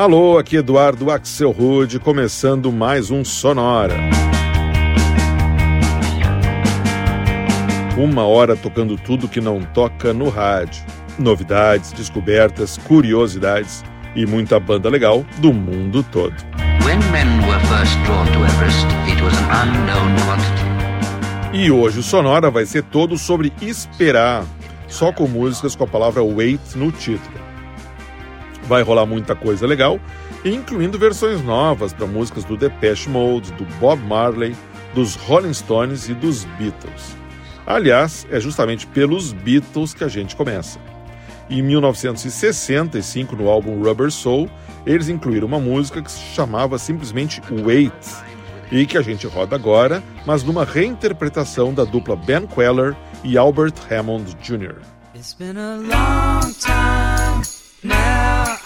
Alô, aqui Eduardo Axel Rude, começando mais um Sonora. Uma hora tocando tudo que não toca no rádio. Novidades, descobertas, curiosidades e muita banda legal do mundo todo. E hoje o Sonora vai ser todo sobre esperar, só com músicas com a palavra wait no título. Vai rolar muita coisa legal, incluindo versões novas para músicas do Depeche Mode, do Bob Marley, dos Rolling Stones e dos Beatles. Aliás, é justamente pelos Beatles que a gente começa. Em 1965, no álbum Rubber Soul, eles incluíram uma música que se chamava simplesmente Wait, e que a gente roda agora, mas numa reinterpretação da dupla Ben Queller e Albert Hammond Jr. It's been a long time now.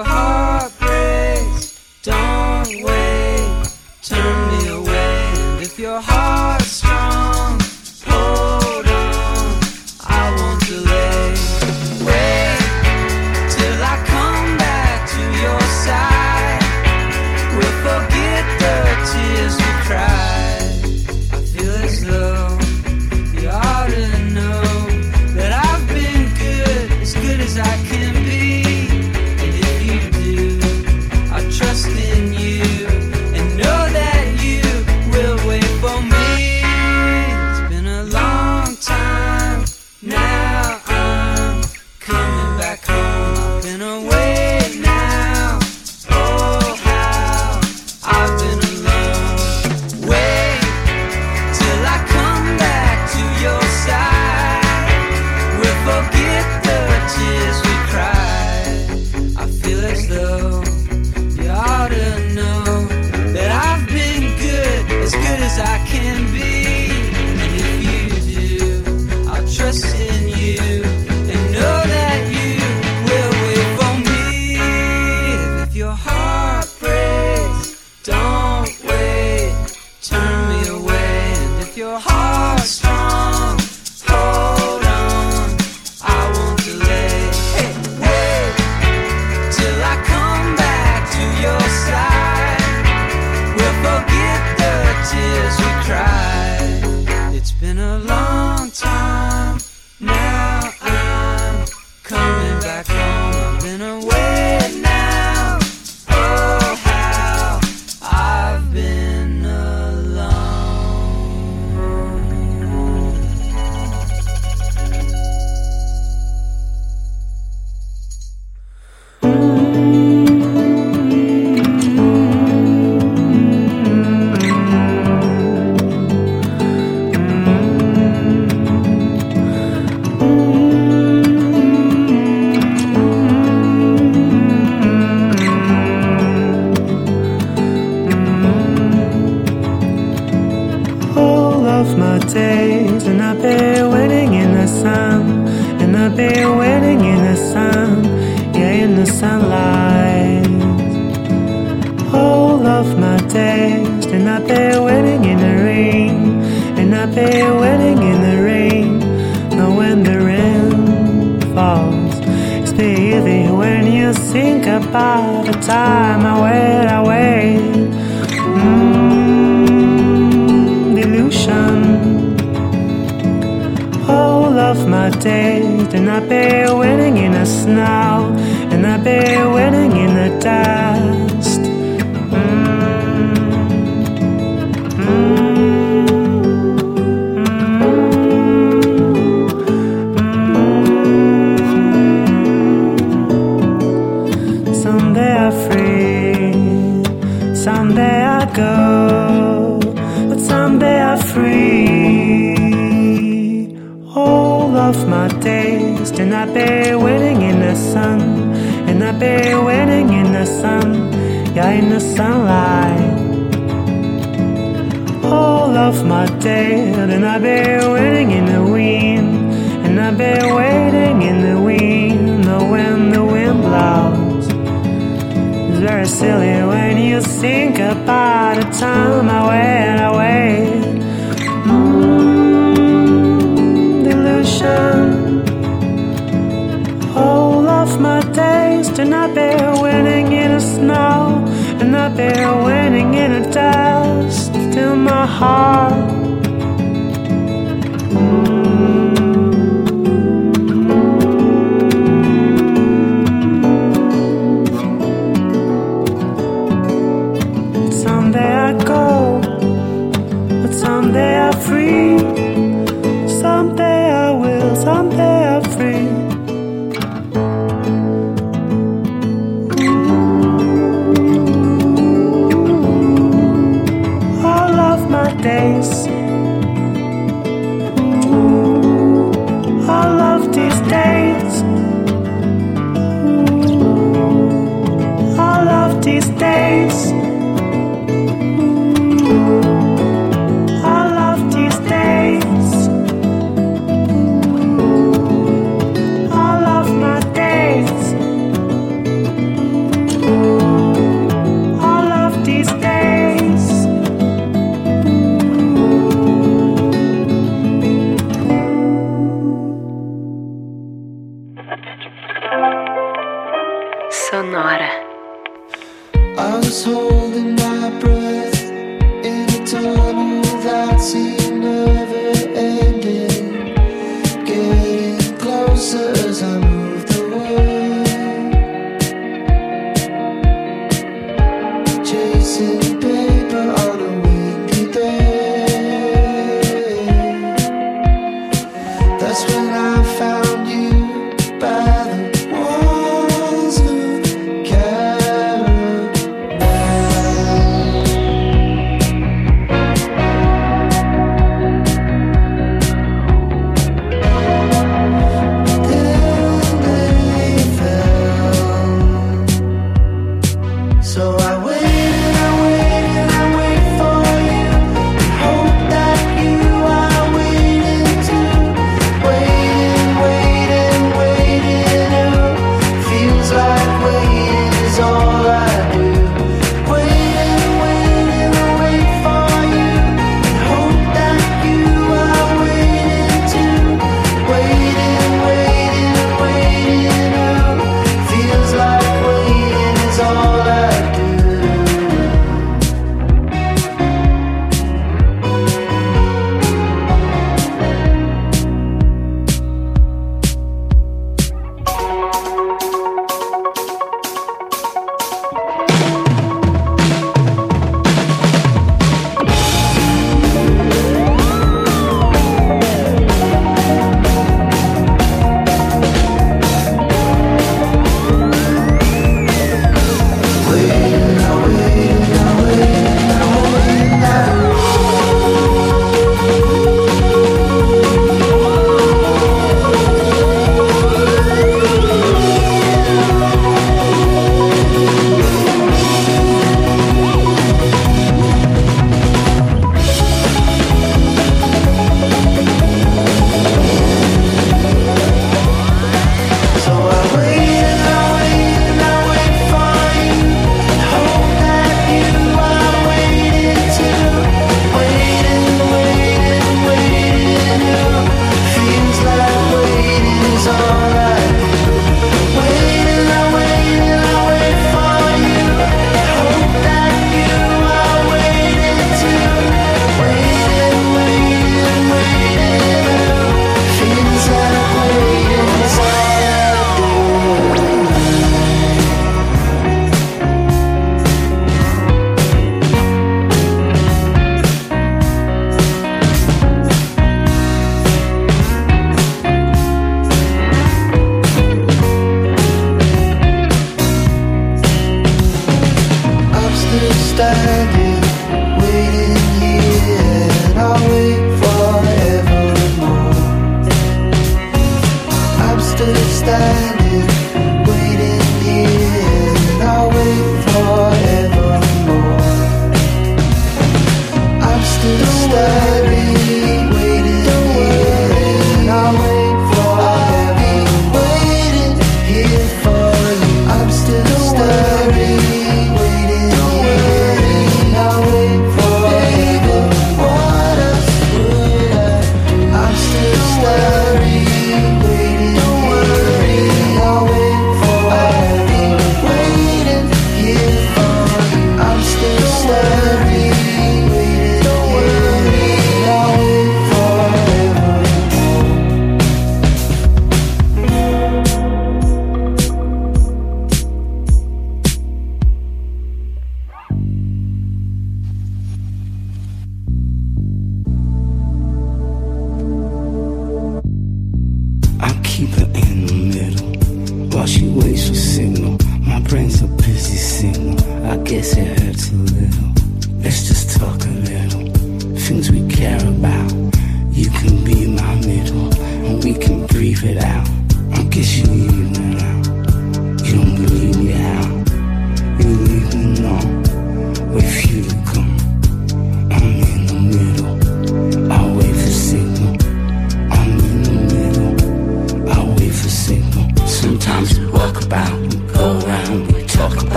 your heart breaks, don't wait, turn me away. And if your heart's strong, hold on, I won't delay. Wait till I come back to your side. We'll forget the tears we cried. very silly when you think about the time I went away. Mm, delusion. All of my days do not be winning in the snow, and not be winning in the dust till my heart.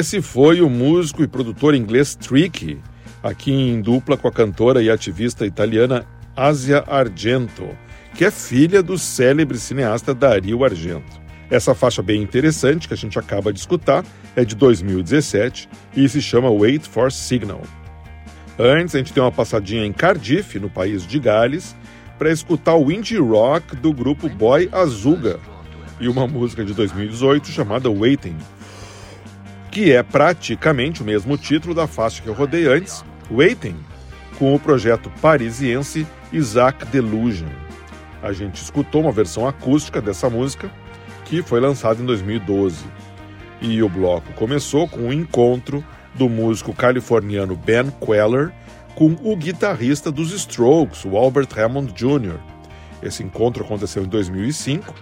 Esse foi o músico e produtor inglês Tricky, aqui em dupla com a cantora e ativista italiana Asia Argento, que é filha do célebre cineasta Dario Argento. Essa faixa bem interessante que a gente acaba de escutar é de 2017 e se chama Wait for Signal. Antes, a gente deu uma passadinha em Cardiff, no país de Gales, para escutar o indie rock do grupo Boy Azuga e uma música de 2018 chamada Waiting, que é praticamente o mesmo título da faixa que eu rodei antes, Waiting, com o projeto parisiense Isaac Delusion. A gente escutou uma versão acústica dessa música, que foi lançada em 2012. E o bloco começou com um encontro do músico californiano Ben Queller com o guitarrista dos Strokes, o Albert Hammond Jr. Esse encontro aconteceu em 2005,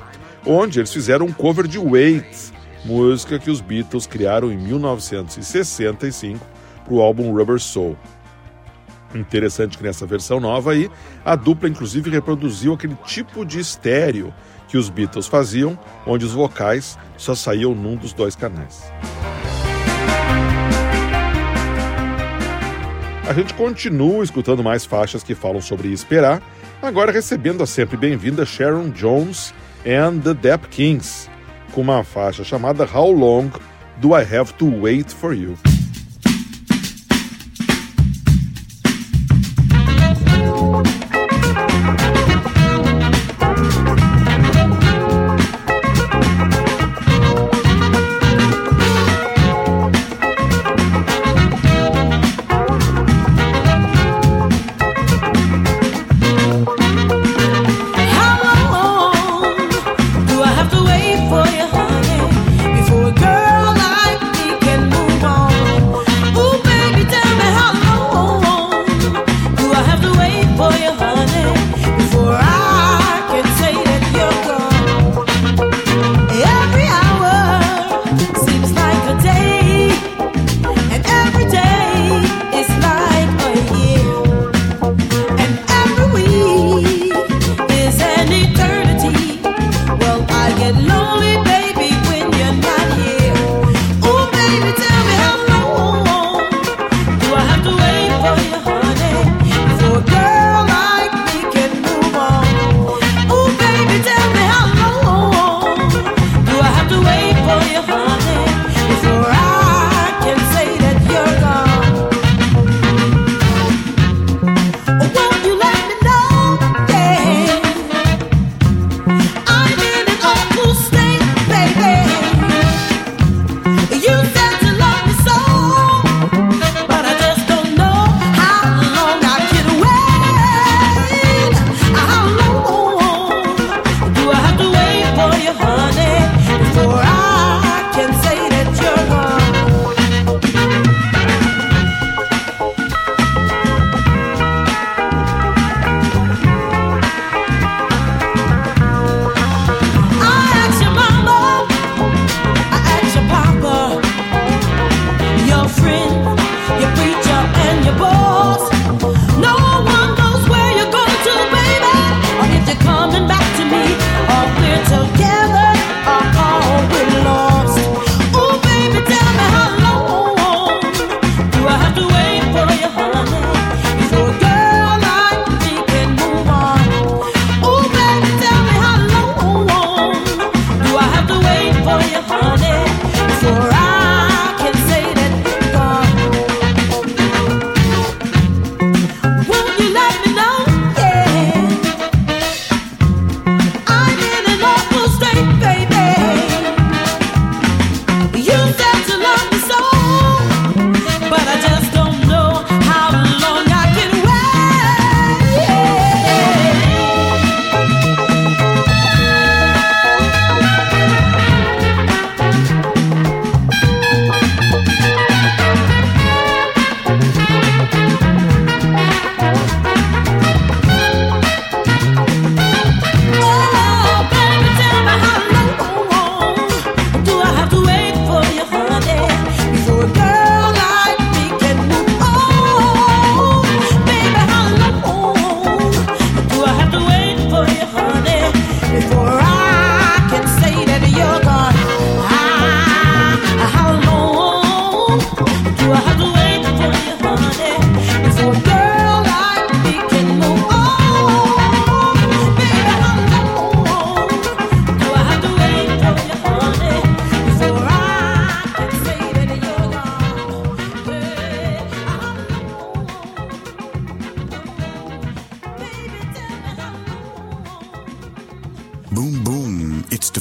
onde eles fizeram um cover de Wait, música que os Beatles criaram em 1965 para o álbum Rubber Soul. Interessante que nessa versão nova aí, a dupla inclusive reproduziu aquele tipo de estéreo que os Beatles faziam, onde os vocais só saíam num dos dois canais. A gente continua escutando mais faixas que falam sobre esperar, agora recebendo a sempre bem-vinda Sharon Jones and the Dap Kings, com uma faixa chamada How Long Do I Have to Wait for You?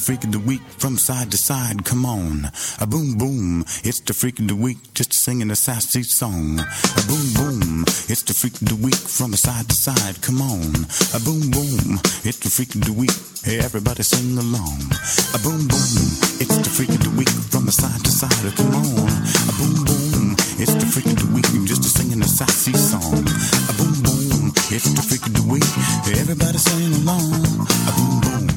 freak of the week from side to side. Come on, a boom boom, it's the freak of the week, just singing a sassy song. A boom boom, it's the freak of the week from side to side. Come on, a boom boom, it's the freak of the week. Hey, everybody sing along. A boom boom, it's the freak of the week from side to side. Come on, a boom boom, it's the freak of the week, just singing a sassy song. A boom boom, it's the freak of the week. Everybody sing along. A boom boom.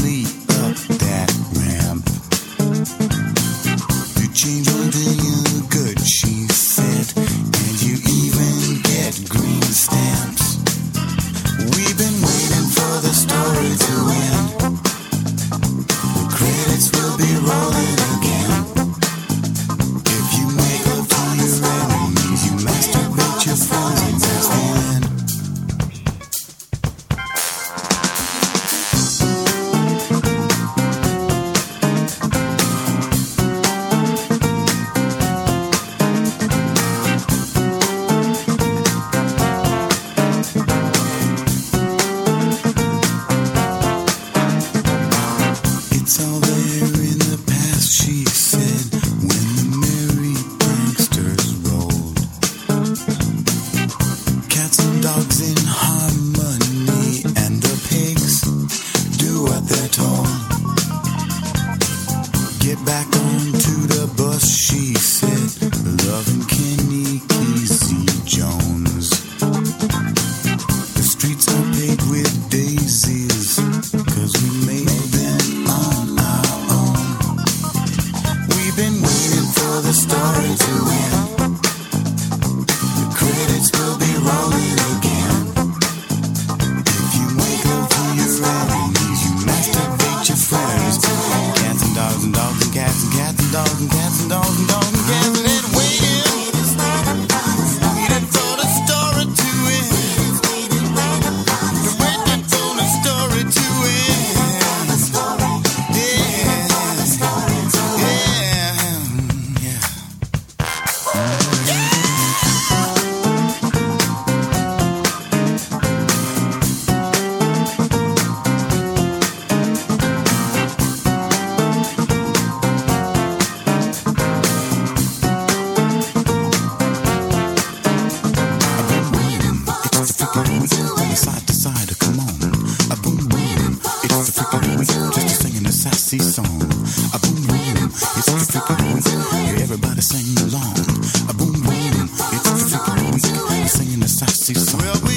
gypsies. Well, we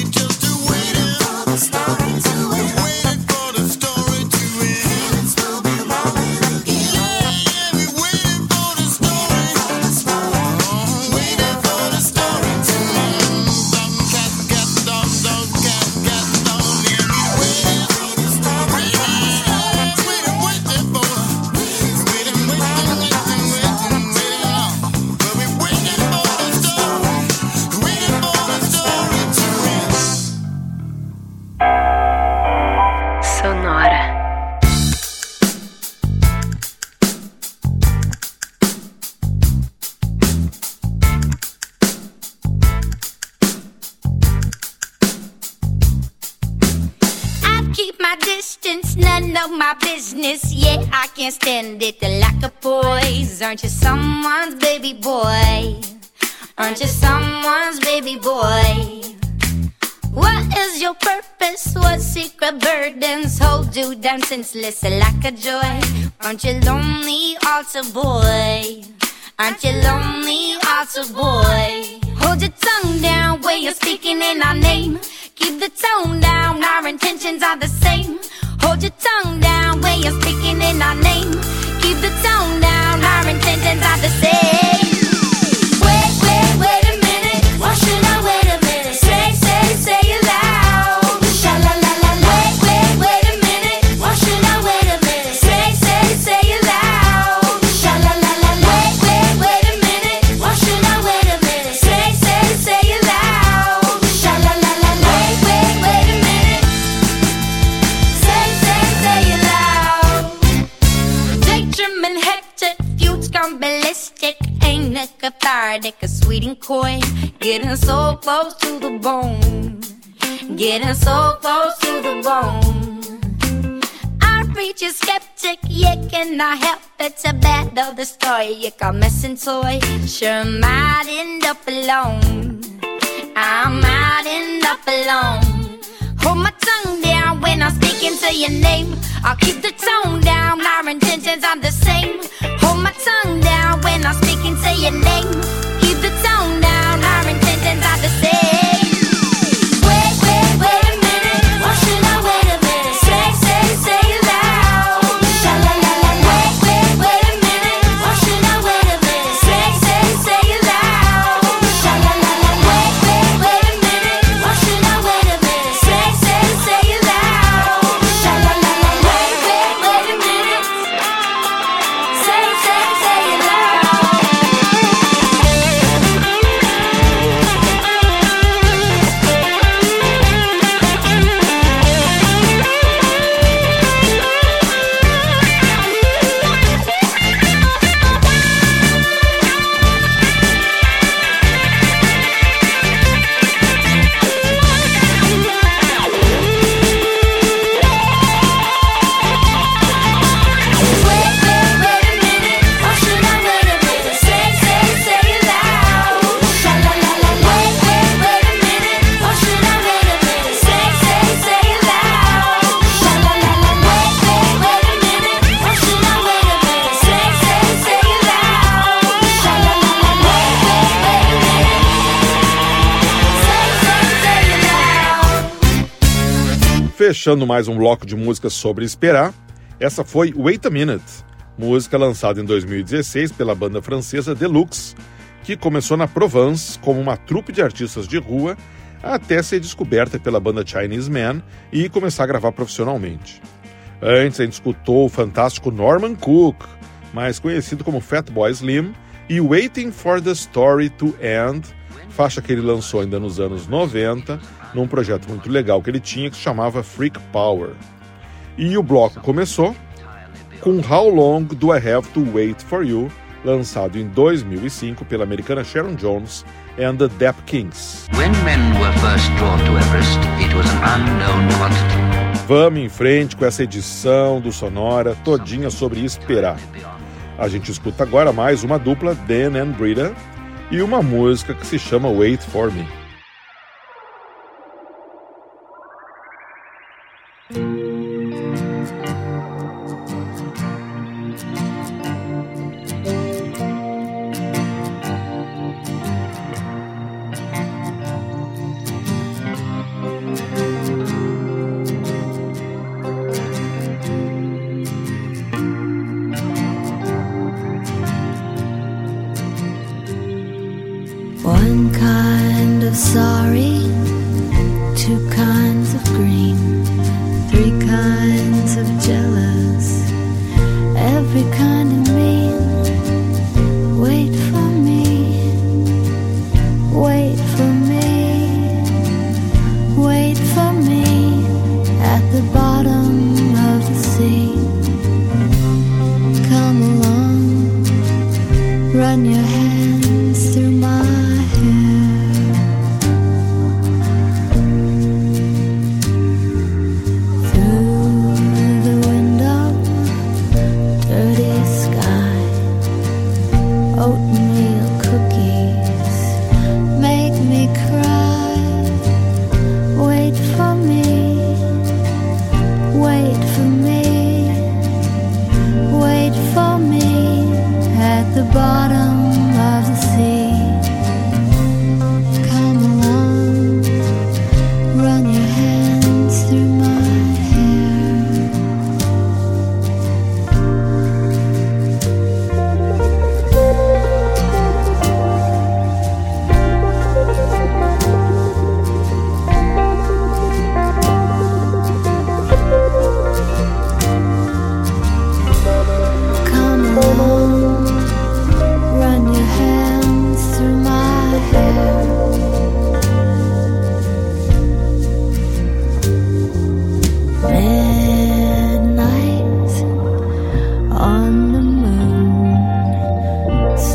restless like a joy. Aren't you lonely, altar boy? Aren't you lonely, altar boy? Hold your tongue down when you're speaking in our name. Keep the tone down, our intentions are the same. Hold your tongue down when you're speaking in our name. A sweet and coy, getting so close to the bone, getting so close to the bone. I reach a skeptic, yeah, can I help it to battle the story? You got missing toy, sure might end up alone. I might end up alone. Hold my tongue down when I'm speaking to your name. I'll keep the tone down, our intentions are the same. Hold my tongue down when I'm speaking to your name. Keep the tone down, our intentions are the same. Fechando mais um bloco de músicas sobre esperar, essa foi Wait a Minute, música lançada em 2016 pela banda francesa Deluxe, que começou na Provence como uma trupe de artistas de rua até ser descoberta pela banda Chinese Man e começar a gravar profissionalmente. Antes a gente escutou o fantástico Norman Cook, mais conhecido como Fatboy Slim, e Waiting for the Story to End, faixa que ele lançou ainda nos anos 90, num projeto muito legal que ele tinha que se chamava Freak Power. E o bloco começou com How Long Do I Have to Wait for You, lançado em 2005 pela americana Sharon Jones and the Dap Kings. Everest. Vamos em frente com essa edição do Sonora todinha sobre esperar. A gente escuta agora mais uma dupla, Dan and Brita, e uma música que se chama Wait For Me. One kind of sorry, two kinds of green, three kinds of jealous, every kind of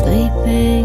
sleeping.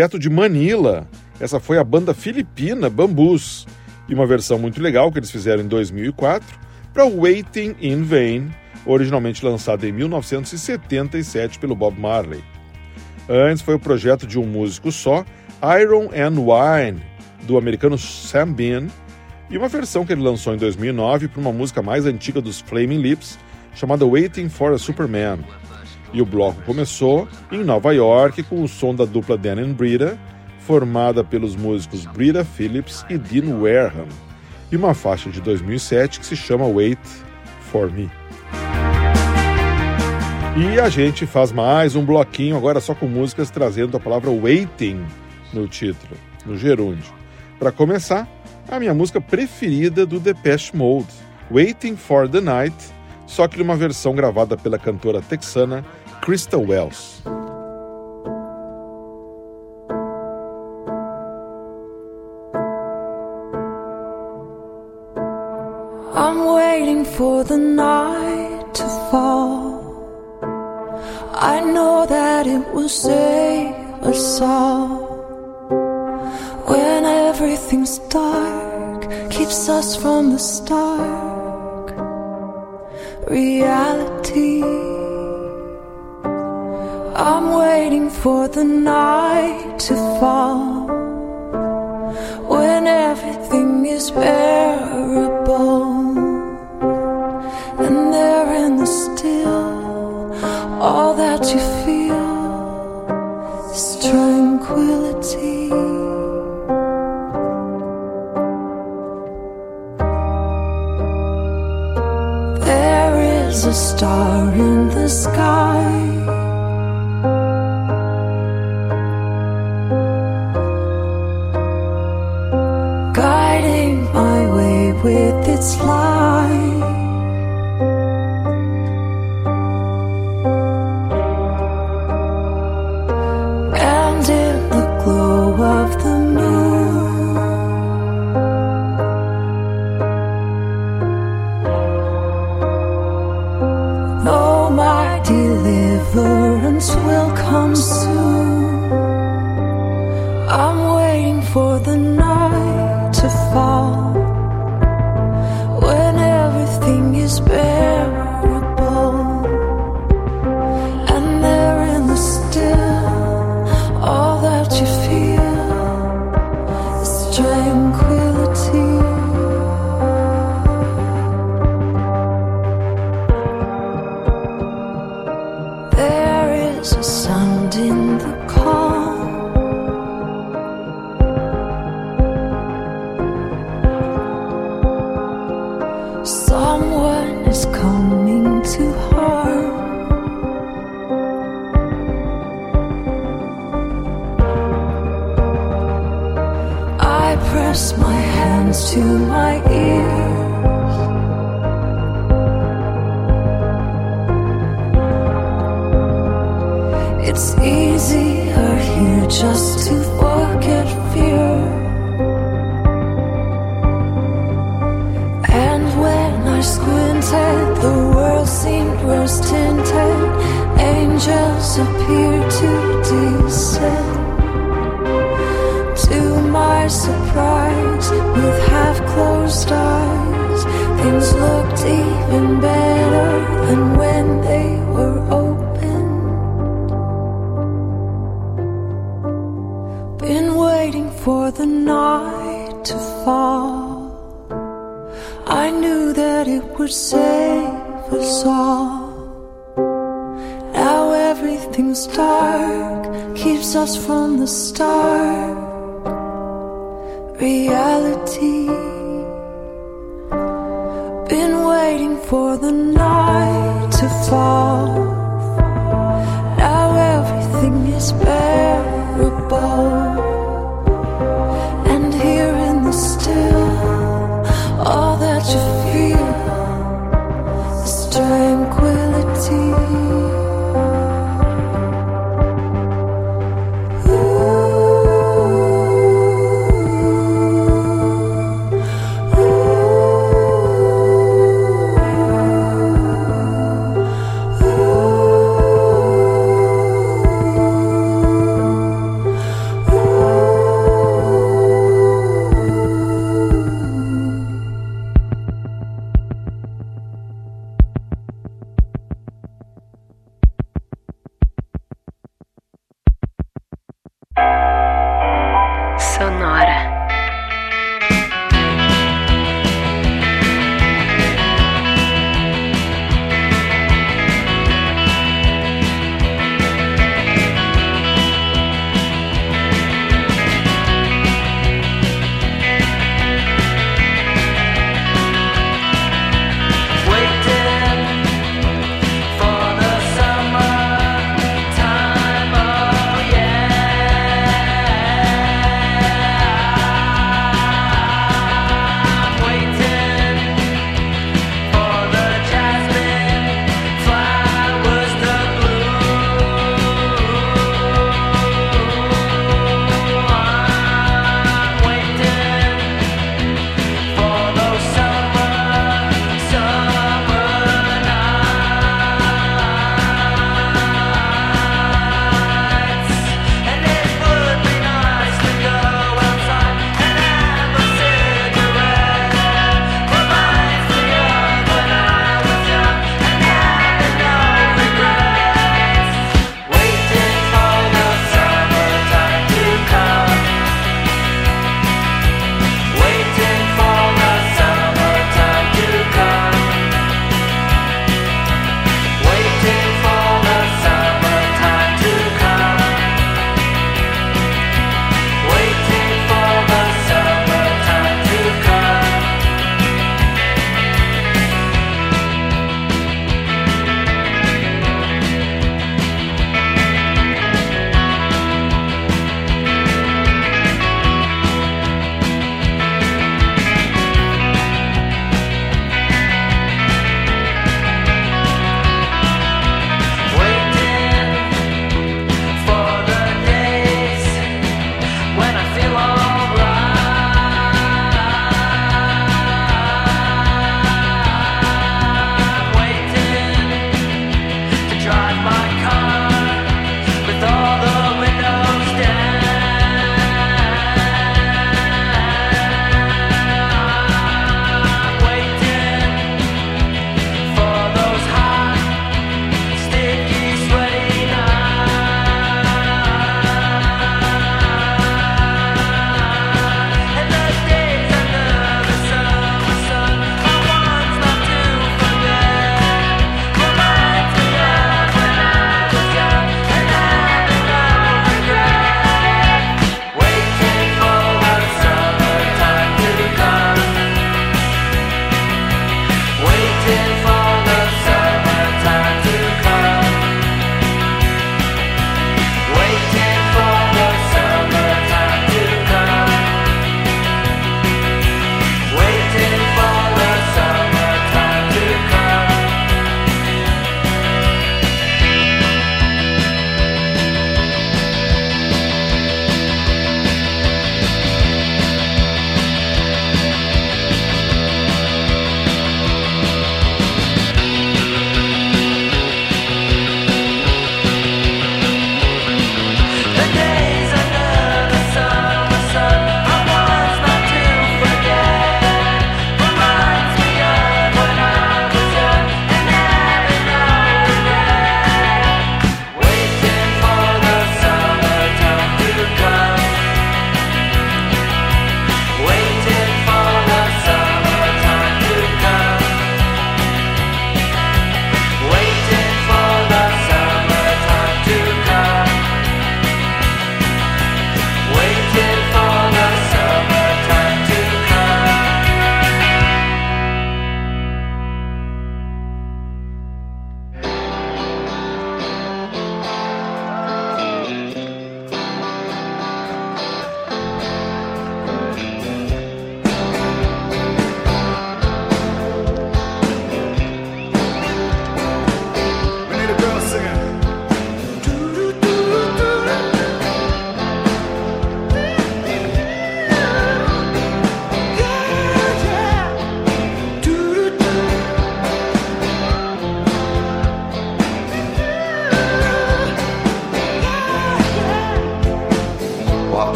Direto de Manila, essa foi a banda filipina Bambus, e uma versão muito legal que eles fizeram em 2004 para Waiting in Vain, originalmente lançada em 1977 pelo Bob Marley. Antes foi o projeto de um músico só, Iron and Wine, do americano Sam Bean, e uma versão que ele lançou em 2009 para uma música mais antiga dos Flaming Lips, chamada Waiting for a Superman. E o bloco começou em Nova York com o som da dupla Dan and Brita, formada pelos músicos Brita Phillips e Dean Wareham, e uma faixa de 2007 que se chama Wait for Me. E a gente faz mais um bloquinho agora só com músicas trazendo a palavra waiting no título, no gerúndio. Para começar, a minha música preferida do Depeche Mode, Waiting for the Night, só que numa versão gravada pela cantora texana Crystal Wells. I'm waiting for the night to fall. I know that it will save us all. When everything's dark, keeps us from the stark reality. I'm waiting for the night to fall. When everything is bearable. And there in the still, all that you feel is tranquility. There is a star in the sky. With its light.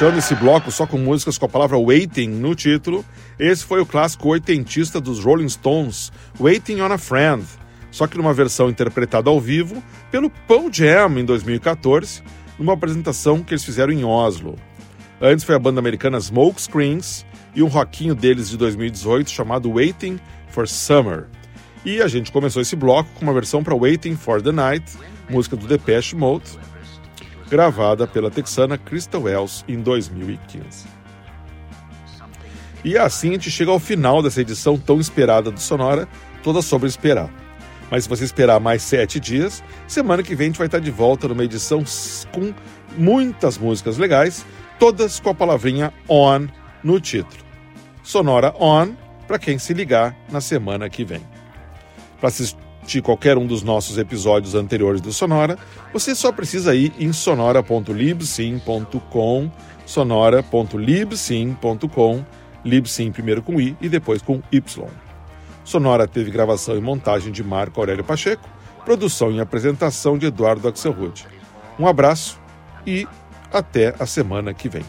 Fechando esse bloco só com músicas com a palavra waiting no título, esse foi o clássico oitentista dos Rolling Stones, Waiting on a Friend, só que numa versão interpretada ao vivo pelo Pearl Jam em 2014, numa apresentação que eles fizeram em Oslo. Antes foi a banda americana Smoke Screens e um rockinho deles de 2018 chamado Waiting for Summer. E a gente começou esse bloco com uma versão para Waiting for the Night, música do Depeche Mode, gravada pela texana Crystal Wells em 2015. E assim a gente chega ao final dessa edição tão esperada do Sonora, toda sobre esperar. Mas se você esperar mais sete dias, semana que vem a gente vai estar de volta numa edição com muitas músicas legais, todas com a palavrinha on no título. Sonora on para quem se ligar na semana que vem. Para assistir qualquer um dos nossos episódios anteriores do Sonora, você só precisa ir em sonora.libsim.com, sonora.libsim.com, libsim primeiro com i e depois com y. Sonora teve gravação e montagem de Marco Aurélio Pacheco, produção e apresentação de Eduardo Axelrod. Um abraço e até a semana que vem.